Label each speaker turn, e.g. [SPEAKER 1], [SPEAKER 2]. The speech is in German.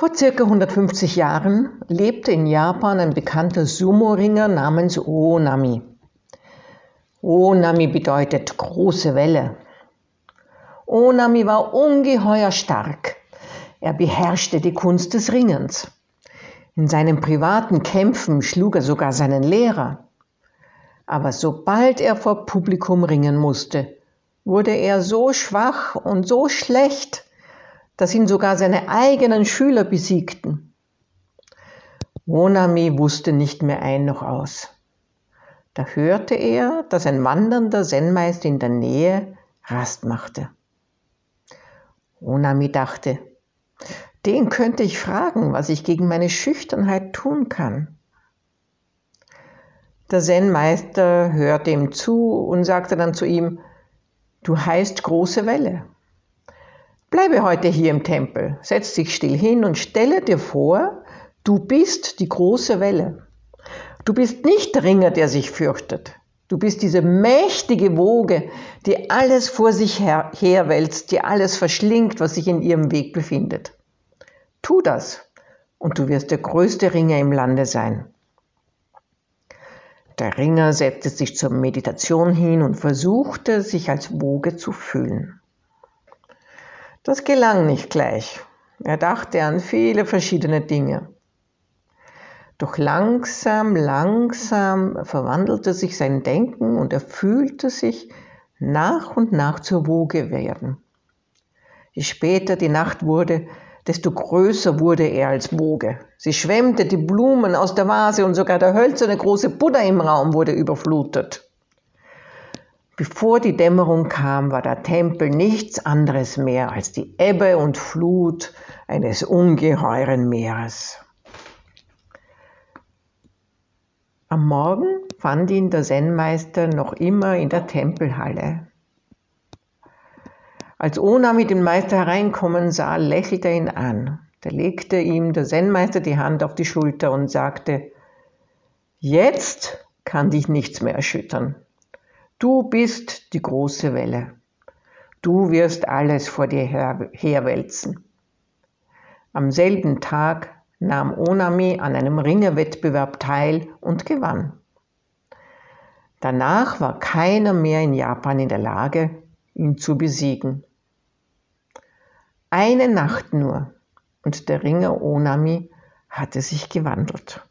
[SPEAKER 1] Vor circa 150 Jahren lebte in Japan ein bekannter Sumo-Ringer namens Oonami. Oonami bedeutet große Welle. Oonami war ungeheuer stark. Er beherrschte die Kunst des Ringens. In seinen privaten Kämpfen schlug er sogar seinen Lehrer. Aber sobald er vor Publikum ringen musste, wurde er so schwach und so schlecht, dass ihn sogar seine eigenen Schüler besiegten. Monami wusste nicht mehr ein noch aus. Da hörte er, dass ein wandernder Zen-Meister in der Nähe Rast machte. Onami dachte, den könnte ich fragen, was ich gegen meine Schüchternheit tun kann. Der Zen-Meister hörte ihm zu und sagte dann zu ihm, du heißt große Welle. Bleibe heute hier im Tempel, setz dich still hin und stelle dir vor, du bist die große Welle. Du bist nicht der Ringer, der sich fürchtet. Du bist diese mächtige Woge, die alles vor sich her herwälzt, die alles verschlingt, was sich in ihrem Weg befindet. Tu das und du wirst der größte Ringer im Lande sein. Der Ringer setzte sich zur Meditation hin und versuchte, sich als Woge zu fühlen. Das gelang nicht gleich. Er dachte an viele verschiedene Dinge. Doch langsam, langsam verwandelte sich sein Denken und er fühlte sich nach und nach zur Woge werden. Je später die Nacht wurde, desto größer wurde er als Woge. Sie schwemmte die Blumen aus der Vase und sogar der hölzerne große Buddha im Raum wurde überflutet. Bevor die Dämmerung kam, war der Tempel nichts anderes mehr als die Ebbe und Flut eines ungeheuren Meeres. Am Morgen fand ihn der Zen-Meister noch immer in der Tempelhalle. Als Ona mit dem Meister hereinkommen sah, lächelte er ihn an. Da legte ihm der Zen-Meister die Hand auf die Schulter und sagte, Jetzt kann dich nichts mehr erschüttern. Du bist die große Welle. Du wirst alles vor dir her herwälzen. Am selben Tag nahm Onami an einem Ringerwettbewerb teil und gewann. Danach war keiner mehr in Japan in der Lage, ihn zu besiegen. Eine Nacht nur und der Ringer Onami hatte sich gewandelt.